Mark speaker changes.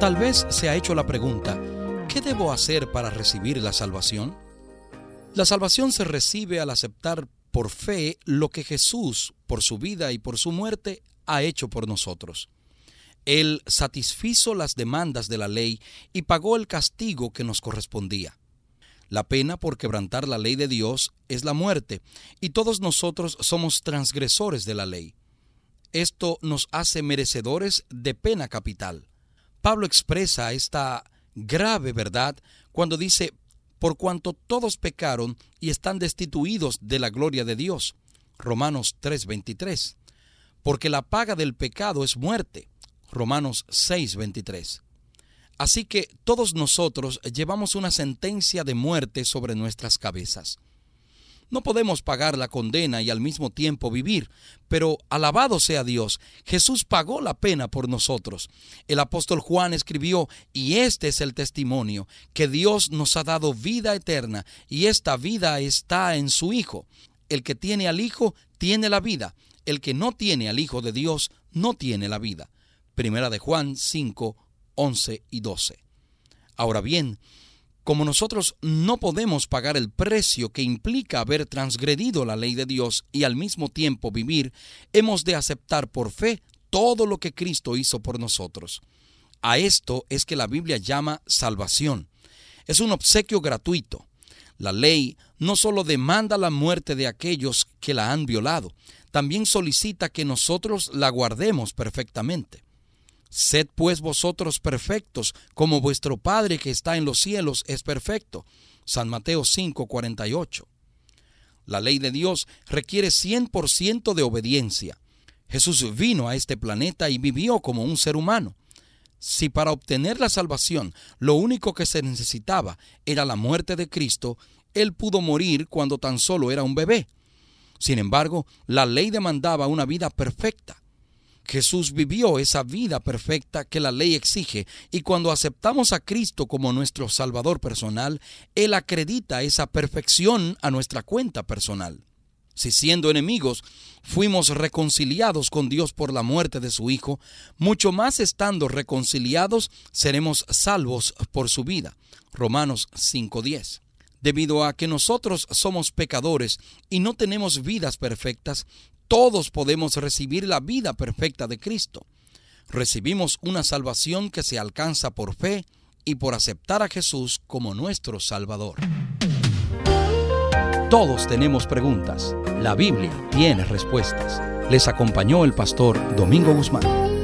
Speaker 1: Tal vez se ha hecho la pregunta, ¿qué debo hacer para recibir la salvación? La salvación se recibe al aceptar por fe lo que Jesús, por su vida y por su muerte, ha hecho por nosotros. Él satisfizo las demandas de la ley y pagó el castigo que nos correspondía. La pena por quebrantar la ley de Dios es la muerte, y todos nosotros somos transgresores de la ley. Esto nos hace merecedores de pena capital. Pablo expresa esta grave verdad cuando dice, por cuanto todos pecaron y están destituidos de la gloria de Dios. Romanos 3:23. Porque la paga del pecado es muerte. Romanos 6:23. Así que todos nosotros llevamos una sentencia de muerte sobre nuestras cabezas. No podemos pagar la condena y al mismo tiempo vivir, pero alabado sea Dios, Jesús pagó la pena por nosotros. El apóstol Juan escribió, y este es el testimonio, que Dios nos ha dado vida eterna, y esta vida está en su Hijo. El que tiene al Hijo tiene la vida, el que no tiene al Hijo de Dios no tiene la vida. Primera de Juan 5, 11 y 12. Ahora bien, como nosotros no podemos pagar el precio que implica haber transgredido la ley de Dios y al mismo tiempo vivir, hemos de aceptar por fe todo lo que Cristo hizo por nosotros. A esto es que la Biblia llama salvación. Es un obsequio gratuito. La ley no solo demanda la muerte de aquellos que la han violado, también solicita que nosotros la guardemos perfectamente. Sed pues vosotros perfectos, como vuestro Padre que está en los cielos es perfecto. San Mateo 5:48. La ley de Dios requiere 100% de obediencia. Jesús vino a este planeta y vivió como un ser humano. Si para obtener la salvación lo único que se necesitaba era la muerte de Cristo, Él pudo morir cuando tan solo era un bebé. Sin embargo, la ley demandaba una vida perfecta. Jesús vivió esa vida perfecta que la ley exige y cuando aceptamos a Cristo como nuestro Salvador personal, Él acredita esa perfección a nuestra cuenta personal. Si siendo enemigos fuimos reconciliados con Dios por la muerte de su Hijo, mucho más estando reconciliados seremos salvos por su vida. Romanos 5.10 debido a que nosotros somos pecadores y no tenemos vidas perfectas, todos podemos recibir la vida perfecta de Cristo. Recibimos una salvación que se alcanza por fe y por aceptar a Jesús como nuestro Salvador. Todos tenemos preguntas. La Biblia tiene respuestas. Les acompañó el pastor Domingo Guzmán.